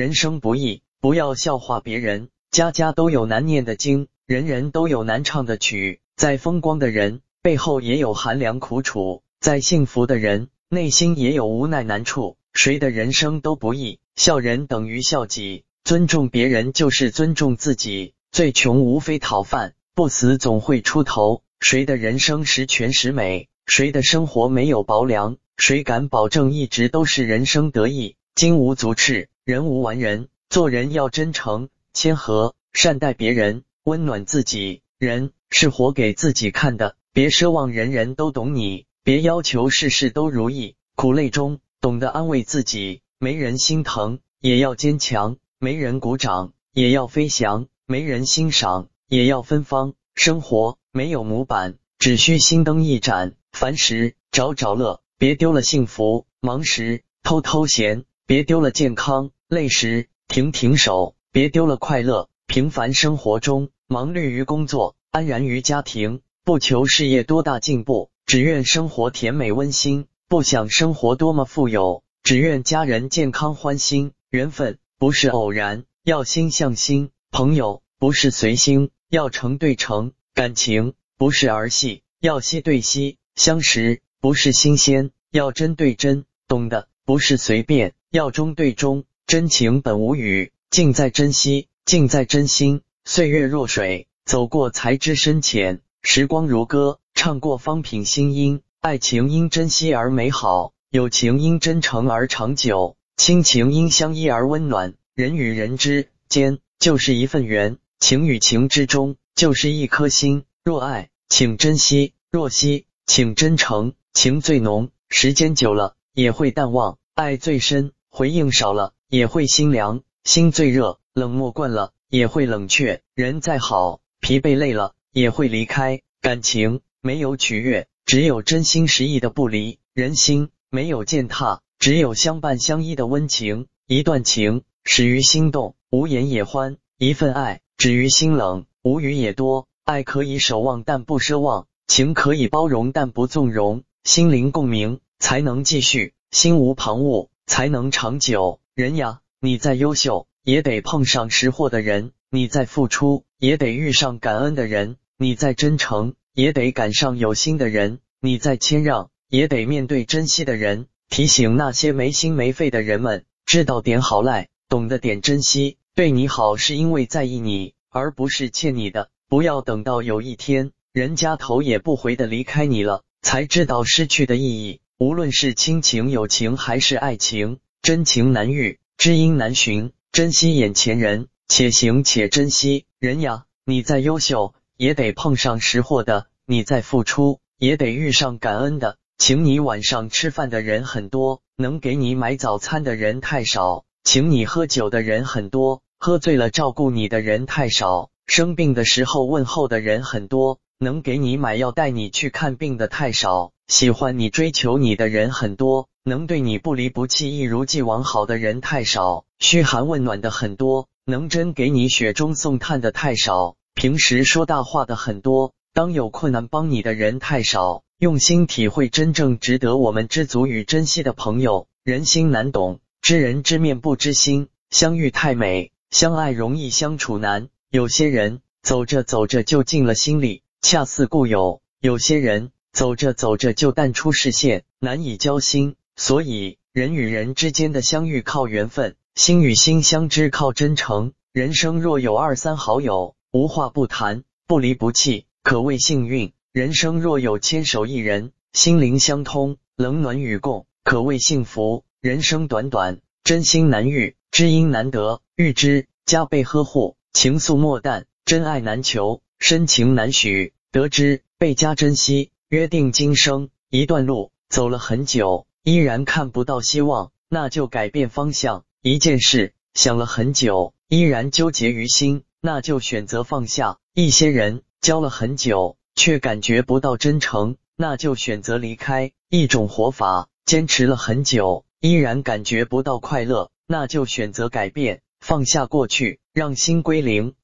人生不易，不要笑话别人。家家都有难念的经，人人都有难唱的曲。再风光的人，背后也有寒凉苦楚；再幸福的人，内心也有无奈难处。谁的人生都不易，笑人等于笑己，尊重别人就是尊重自己。最穷无非讨饭，不死总会出头。谁的人生十全十美？谁的生活没有薄凉？谁敢保证一直都是人生得意？金无足赤，人无完人。做人要真诚、谦和，善待别人，温暖自己。人是活给自己看的，别奢望人人都懂你，别要求事事都如意。苦累中懂得安慰自己，没人心疼也要坚强，没人鼓掌也要飞翔，没人欣赏也要芬芳。生活没有模板，只需心灯一盏。烦时找找乐，别丢了幸福；忙时偷偷闲，别丢了健康；累时停停手，别丢了快乐。平凡生活中，忙碌于工作，安然于家庭，不求事业多大进步，只愿生活甜美温馨；不想生活多么富有，只愿家人健康欢心。缘分不是偶然，要心向心；朋友不是随心，要诚对诚；感情不是儿戏，要惜对惜。相识不是新鲜，要真对真；懂得不是随便，要中对中。真情本无语，尽在珍惜，尽在真心。岁月若水，走过才知深浅；时光如歌，唱过方品心音。爱情因珍惜而美好，友情因真诚而长久，亲情因相依而温暖。人与人之间就是一份缘，情与情之中就是一颗心。若爱，请珍惜；若惜，请真诚，情最浓，时间久了也会淡忘；爱最深，回应少了也会心凉；心最热，冷漠惯了也会冷却。人再好，疲惫累了也会离开。感情没有取悦，只有真心实意的不离；人心没有践踏，只有相伴相依的温情。一段情始于心动，无言也欢；一份爱止于心冷，无语也多。爱可以守望，但不奢望。情可以包容，但不纵容；心灵共鸣才能继续，心无旁骛才能长久。人呀，你再优秀，也得碰上识货的人；你再付出，也得遇上感恩的人；你再真诚，也得赶上有心的人；你再谦让，也得面对珍惜的人。提醒那些没心没肺的人们，知道点好赖，懂得点珍惜。对你好是因为在意你，而不是欠你的。不要等到有一天。人家头也不回的离开你了，才知道失去的意义。无论是亲情、友情还是爱情，真情难遇，知音难寻。珍惜眼前人，且行且珍惜。人呀，你再优秀，也得碰上识货的；你再付出，也得遇上感恩的。请你晚上吃饭的人很多，能给你买早餐的人太少；请你喝酒的人很多，喝醉了照顾你的人太少；生病的时候问候的人很多。能给你买药、带你去看病的太少，喜欢你、追求你的人很多，能对你不离不弃、一如既往好的人太少，嘘寒问暖的很多，能真给你雪中送炭的太少，平时说大话的很多，当有困难帮你的人太少，用心体会真正值得我们知足与珍惜的朋友。人心难懂，知人知面不知心，相遇太美，相爱容易相处难。有些人走着走着就进了心里。恰似故友，有些人走着走着就淡出视线，难以交心。所以，人与人之间的相遇靠缘分，心与心相知靠真诚。人生若有二三好友，无话不谈，不离不弃，可谓幸运；人生若有牵手一人，心灵相通，冷暖与共，可谓幸福。人生短短，真心难遇，知音难得，遇之加倍呵护，情愫莫淡，真爱难求。深情难许，得知倍加珍惜。约定今生，一段路走了很久，依然看不到希望，那就改变方向。一件事想了很久，依然纠结于心，那就选择放下。一些人交了很久，却感觉不到真诚，那就选择离开。一种活法坚持了很久，依然感觉不到快乐，那就选择改变，放下过去，让心归零。